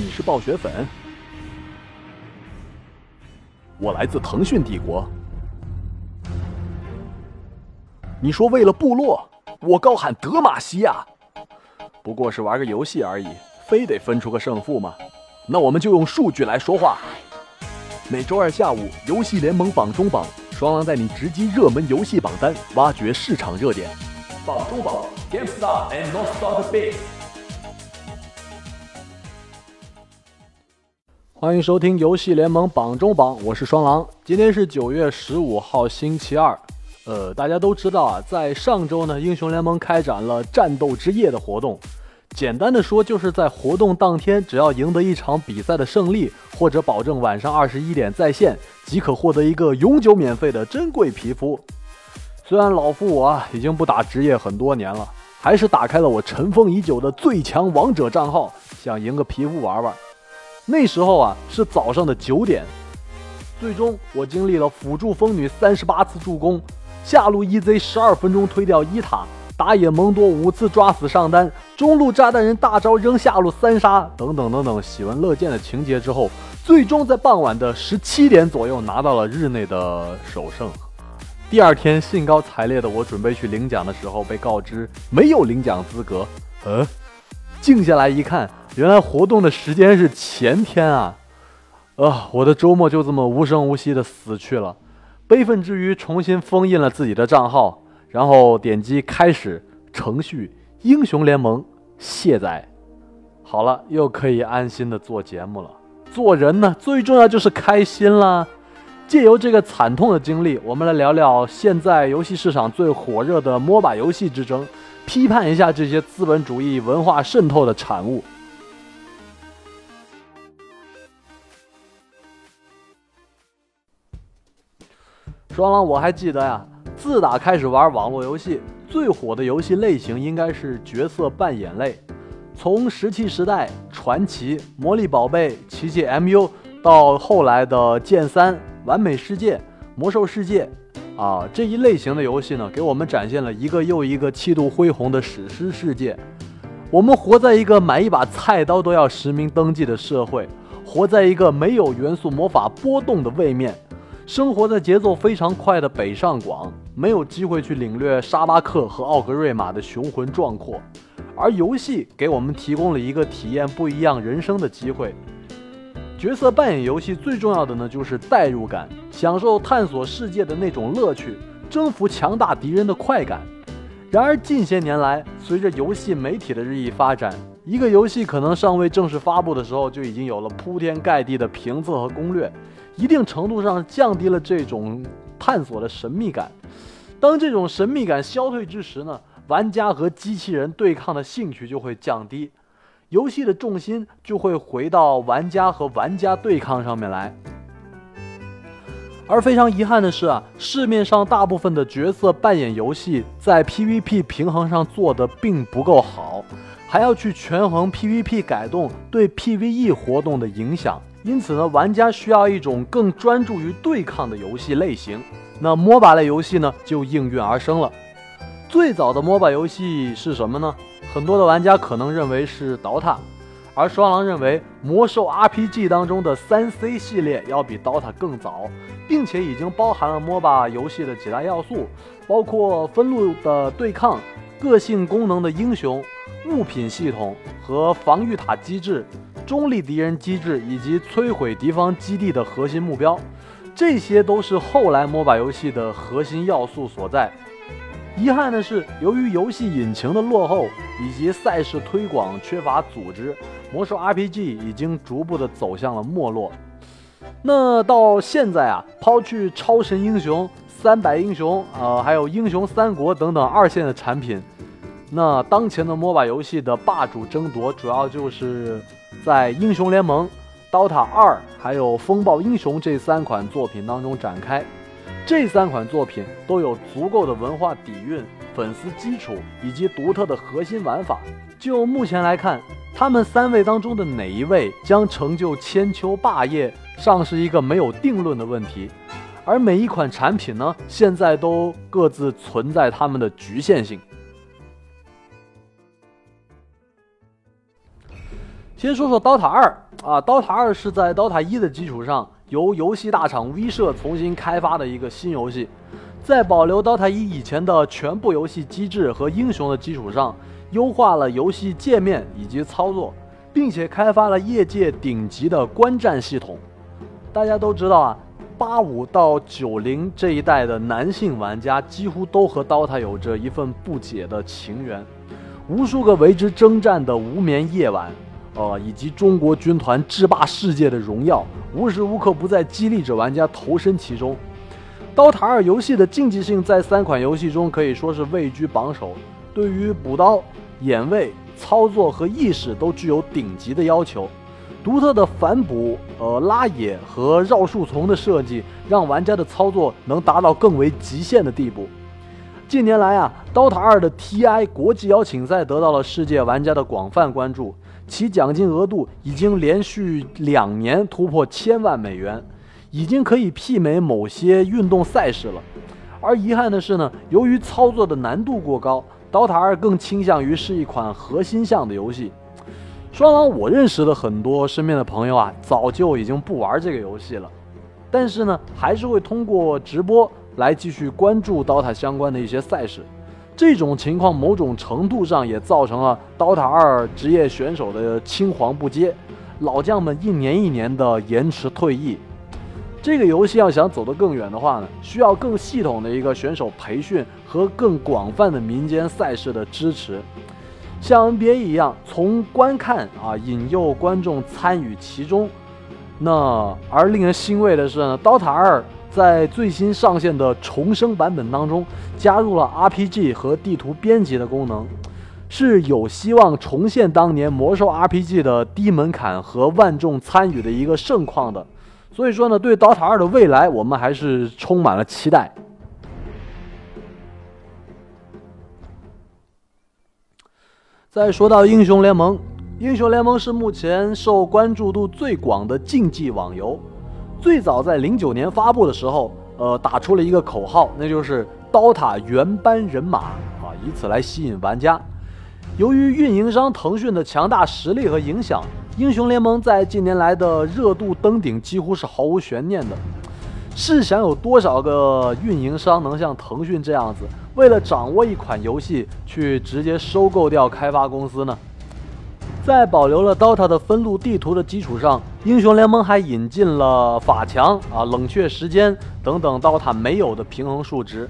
你是暴雪粉？我来自腾讯帝国。你说为了部落，我高喊德玛西亚。不过是玩个游戏而已，非得分出个胜负吗？那我们就用数据来说话。每周二下午，游戏联盟榜中榜，双狼带你直击热门游戏榜单，挖掘市场热点。榜中榜，GameStar and NotStar Big。欢迎收听游戏联盟榜中榜，我是双狼。今天是九月十五号，星期二。呃，大家都知道啊，在上周呢，英雄联盟开展了战斗之夜的活动。简单的说，就是在活动当天，只要赢得一场比赛的胜利，或者保证晚上二十一点在线，即可获得一个永久免费的珍贵皮肤。虽然老夫我啊已经不打职业很多年了，还是打开了我尘封已久的最强王者账号，想赢个皮肤玩玩。那时候啊是早上的九点，最终我经历了辅助风女三十八次助攻。下路 EZ 十二分钟推掉伊塔，打野蒙多五次抓死上单，中路炸弹人大招扔下路三杀，等等等等，喜闻乐见的情节之后，最终在傍晚的十七点左右拿到了日内的首胜。第二天兴高采烈的我准备去领奖的时候，被告知没有领奖资格。嗯，静下来一看，原来活动的时间是前天啊！啊，我的周末就这么无声无息的死去了。悲愤之余，重新封印了自己的账号，然后点击开始程序英雄联盟卸载。好了，又可以安心的做节目了。做人呢，最重要就是开心啦。借由这个惨痛的经历，我们来聊聊现在游戏市场最火热的 MOBA 游戏之争，批判一下这些资本主义文化渗透的产物。双狼，我还记得呀，自打开始玩网络游戏，最火的游戏类型应该是角色扮演类。从石器时代、传奇、魔力宝贝、奇迹 MU 到后来的剑三、完美世界、魔兽世界，啊，这一类型的游戏呢，给我们展现了一个又一个气度恢宏的史诗世界。我们活在一个买一把菜刀都要实名登记的社会，活在一个没有元素魔法波动的位面。生活在节奏非常快的北上广，没有机会去领略沙巴克和奥格瑞玛的雄浑壮阔，而游戏给我们提供了一个体验不一样人生的机会。角色扮演游戏最重要的呢，就是代入感，享受探索世界的那种乐趣，征服强大敌人的快感。然而近些年来，随着游戏媒体的日益发展，一个游戏可能尚未正式发布的时候，就已经有了铺天盖地的评测和攻略。一定程度上降低了这种探索的神秘感。当这种神秘感消退之时呢，玩家和机器人对抗的兴趣就会降低，游戏的重心就会回到玩家和玩家对抗上面来。而非常遗憾的是啊，市面上大部分的角色扮演游戏在 PVP 平衡上做的并不够好，还要去权衡 PVP 改动对 PVE 活动的影响。因此呢，玩家需要一种更专注于对抗的游戏类型。那 MOBA 类游戏呢，就应运而生了。最早的 MOBA 游戏是什么呢？很多的玩家可能认为是 DOTA，而双狼认为魔兽 RPG 当中的三 C 系列要比 DOTA 更早，并且已经包含了 MOBA 游戏的几大要素，包括分路的对抗、个性功能的英雄、物品系统和防御塔机制。中立敌人机制以及摧毁敌方基地的核心目标，这些都是后来 MOBA 游戏的核心要素所在。遗憾的是，由于游戏引擎的落后以及赛事推广缺乏组织，魔兽 RPG 已经逐步的走向了没落。那到现在啊，抛去超神英雄、三百英雄，呃，还有英雄三国等等二线的产品，那当前的 MOBA 游戏的霸主争夺，主要就是。在英雄联盟、DOTA 二还有风暴英雄这三款作品当中展开，这三款作品都有足够的文化底蕴、粉丝基础以及独特的核心玩法。就目前来看，他们三位当中的哪一位将成就千秋霸业，尚是一个没有定论的问题。而每一款产品呢，现在都各自存在他们的局限性。先说说《刀塔二》啊，《刀塔二》是在《刀塔一》的基础上，由游戏大厂 V 社重新开发的一个新游戏，在保留《刀塔一》以前的全部游戏机制和英雄的基础上，优化了游戏界面以及操作，并且开发了业界顶级的观战系统。大家都知道啊。八五到九零这一代的男性玩家几乎都和 DOTA 有着一份不解的情缘，无数个为之征战的无眠夜晚，呃，以及中国军团制霸世界的荣耀，无时无刻不在激励着玩家投身其中。DOTA 二游戏的竞技性在三款游戏中可以说是位居榜首，对于补刀、眼位、操作和意识都具有顶级的要求。独特的反补、呃拉野和绕树丛的设计，让玩家的操作能达到更为极限的地步。近年来啊，《刀塔二》的 TI 国际邀请赛得到了世界玩家的广泛关注，其奖金额度已经连续两年突破千万美元，已经可以媲美某些运动赛事了。而遗憾的是呢，由于操作的难度过高，《刀塔二》更倾向于是一款核心向的游戏。双狼，我认识的很多身边的朋友啊，早就已经不玩这个游戏了，但是呢，还是会通过直播来继续关注 DOTA 相关的一些赛事。这种情况某种程度上也造成了 DOTA 二职业选手的青黄不接，老将们一年一年的延迟退役。这个游戏要想走得更远的话呢，需要更系统的一个选手培训和更广泛的民间赛事的支持。像 NBA 一样，从观看啊引诱观众参与其中。那而令人欣慰的是呢，《刀塔二》在最新上线的重生版本当中，加入了 RPG 和地图编辑的功能，是有希望重现当年魔兽 RPG 的低门槛和万众参与的一个盛况的。所以说呢，对《刀塔二》的未来，我们还是充满了期待。再说到英雄联盟，英雄联盟是目前受关注度最广的竞技网游。最早在零九年发布的时候，呃，打出了一个口号，那就是“刀塔原班人马”啊，以此来吸引玩家。由于运营商腾讯的强大实力和影响，英雄联盟在近年来的热度登顶几乎是毫无悬念的。试想，有多少个运营商能像腾讯这样子，为了掌握一款游戏，去直接收购掉开发公司呢？在保留了 DOTA 的分路地图的基础上，英雄联盟还引进了法强啊、冷却时间等等 DOTA 没有的平衡数值，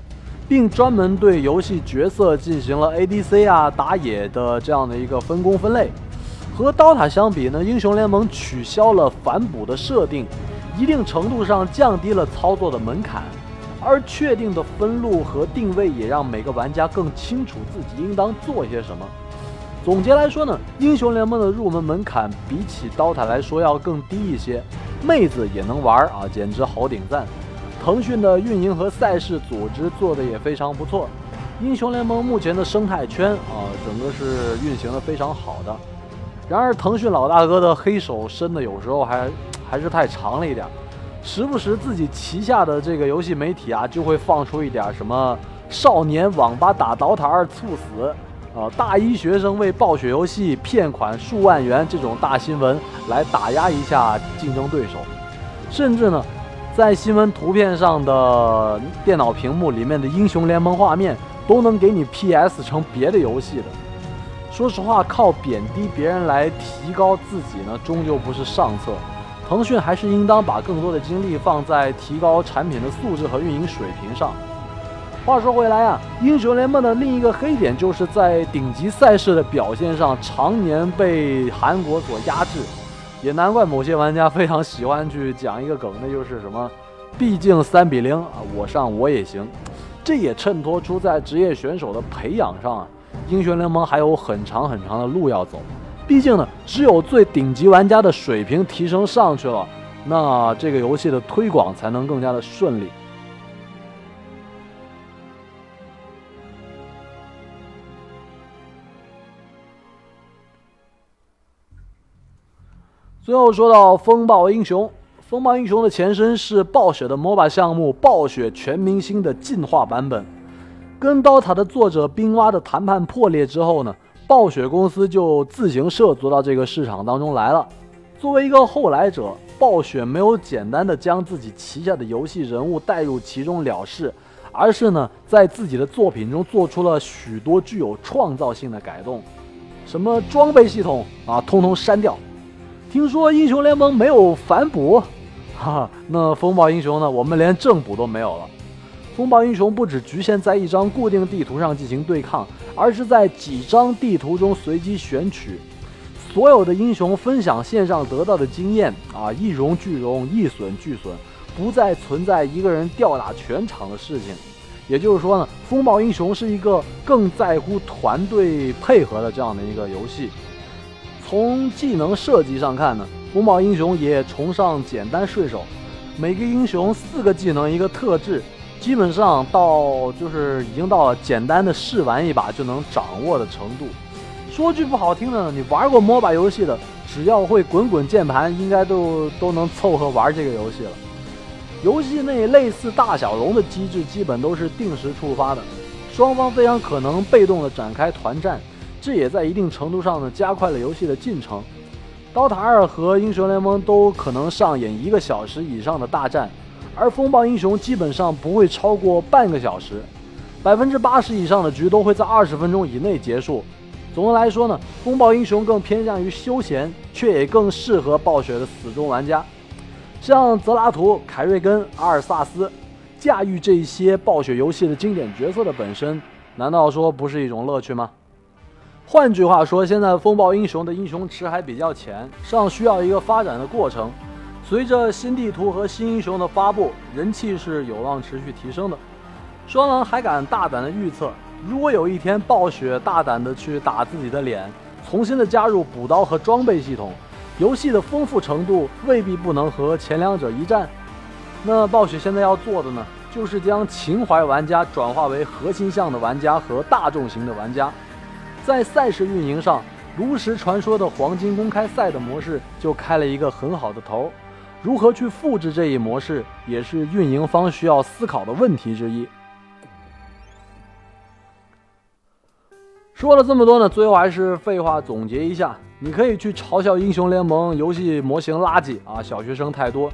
并专门对游戏角色进行了 ADC 啊、打野的这样的一个分工分类。和 DOTA 相比呢，英雄联盟取消了反补的设定。一定程度上降低了操作的门槛，而确定的分路和定位也让每个玩家更清楚自己应当做些什么。总结来说呢，英雄联盟的入门门槛比起刀塔来说要更低一些，妹子也能玩啊，简直好顶赞。腾讯的运营和赛事组织做的也非常不错，英雄联盟目前的生态圈啊，整个是运行的非常好的。然而腾讯老大哥的黑手伸的有时候还。还是太长了一点，时不时自己旗下的这个游戏媒体啊，就会放出一点什么少年网吧打倒塔二猝死，呃，大一学生为暴雪游戏骗款数万元这种大新闻来打压一下竞争对手，甚至呢，在新闻图片上的电脑屏幕里面的英雄联盟画面都能给你 PS 成别的游戏的。说实话，靠贬低别人来提高自己呢，终究不是上策。腾讯还是应当把更多的精力放在提高产品的素质和运营水平上。话说回来啊，英雄联盟的另一个黑点就是在顶级赛事的表现上常年被韩国所压制，也难怪某些玩家非常喜欢去讲一个梗，那就是什么，毕竟三比零啊，我上我也行。这也衬托出在职业选手的培养上啊，英雄联盟还有很长很长的路要走。毕竟呢，只有最顶级玩家的水平提升上去了，那这个游戏的推广才能更加的顺利。最后说到风暴英雄，风暴英雄的前身是暴雪的 MOBA 项目《暴雪全明星》的进化版本，跟刀塔的作者冰蛙的谈判破裂之后呢。暴雪公司就自行涉足到这个市场当中来了。作为一个后来者，暴雪没有简单的将自己旗下的游戏人物带入其中了事，而是呢，在自己的作品中做出了许多具有创造性的改动。什么装备系统啊，通通删掉。听说英雄联盟没有反补，哈哈，那风暴英雄呢？我们连正补都没有了。风暴英雄不只局限在一张固定地图上进行对抗，而是在几张地图中随机选取。所有的英雄分享线上得到的经验啊，一荣俱荣，一损俱损，不再存在一个人吊打全场的事情。也就是说呢，风暴英雄是一个更在乎团队配合的这样的一个游戏。从技能设计上看呢，红宝英雄也崇尚简单顺手，每个英雄四个技能一个特质，基本上到就是已经到了简单的试玩一把就能掌握的程度。说句不好听的，你玩过 MOBA 游戏的，只要会滚滚键盘，应该都都能凑合玩这个游戏了。游戏内类似大小龙的机制基本都是定时触发的，双方非常可能被动的展开团战，这也在一定程度上呢加快了游戏的进程。刀塔二和英雄联盟都可能上演一个小时以上的大战，而风暴英雄基本上不会超过半个小时，百分之八十以上的局都会在二十分钟以内结束。总的来说呢，风暴英雄更偏向于休闲，却也更适合暴雪的死忠玩家。像泽拉图、凯瑞根、阿尔萨斯，驾驭这些暴雪游戏的经典角色的本身，难道说不是一种乐趣吗？换句话说，现在风暴英雄的英雄池还比较浅，尚需要一个发展的过程。随着新地图和新英雄的发布，人气是有望持续提升的。双狼还敢大胆的预测，如果有一天暴雪大胆的去打自己的脸，重新的加入补刀和装备系统。游戏的丰富程度未必不能和前两者一战，那暴雪现在要做的呢，就是将情怀玩家转化为核心向的玩家和大众型的玩家。在赛事运营上，炉石传说的黄金公开赛的模式就开了一个很好的头，如何去复制这一模式，也是运营方需要思考的问题之一。说了这么多呢，最后还是废话总结一下。你可以去嘲笑英雄联盟游戏模型垃圾啊，小学生太多；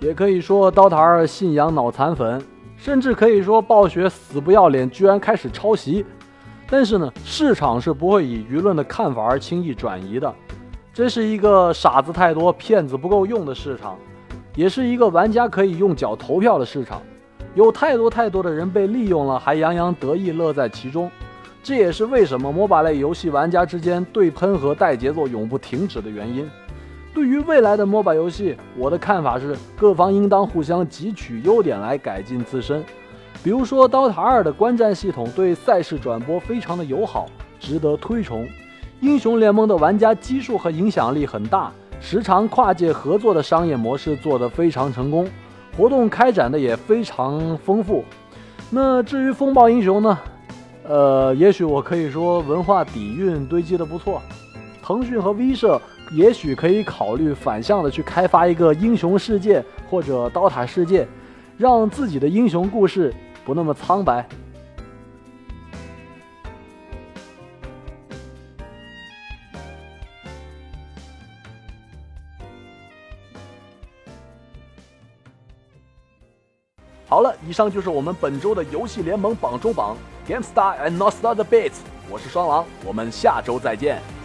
也可以说刀塔二信仰脑残粉，甚至可以说暴雪死不要脸，居然开始抄袭。但是呢，市场是不会以舆论的看法而轻易转移的。这是一个傻子太多、骗子不够用的市场，也是一个玩家可以用脚投票的市场。有太多太多的人被利用了，还洋洋得意乐在其中。这也是为什么 MOBA 类游戏玩家之间对喷和带节奏永不停止的原因。对于未来的 MOBA 游戏，我的看法是，各方应当互相汲取优点来改进自身。比如说，《刀塔二》的观战系统对赛事转播非常的友好，值得推崇。英雄联盟的玩家基数和影响力很大，时常跨界合作的商业模式做得非常成功，活动开展的也非常丰富。那至于风暴英雄呢？呃，也许我可以说文化底蕴堆积的不错，腾讯和 V 社也许可以考虑反向的去开发一个英雄世界或者刀塔世界，让自己的英雄故事不那么苍白。好了，以上就是我们本周的游戏联盟榜中榜。GameStar and Not Star the Beats，我是双狼，我们下周再见。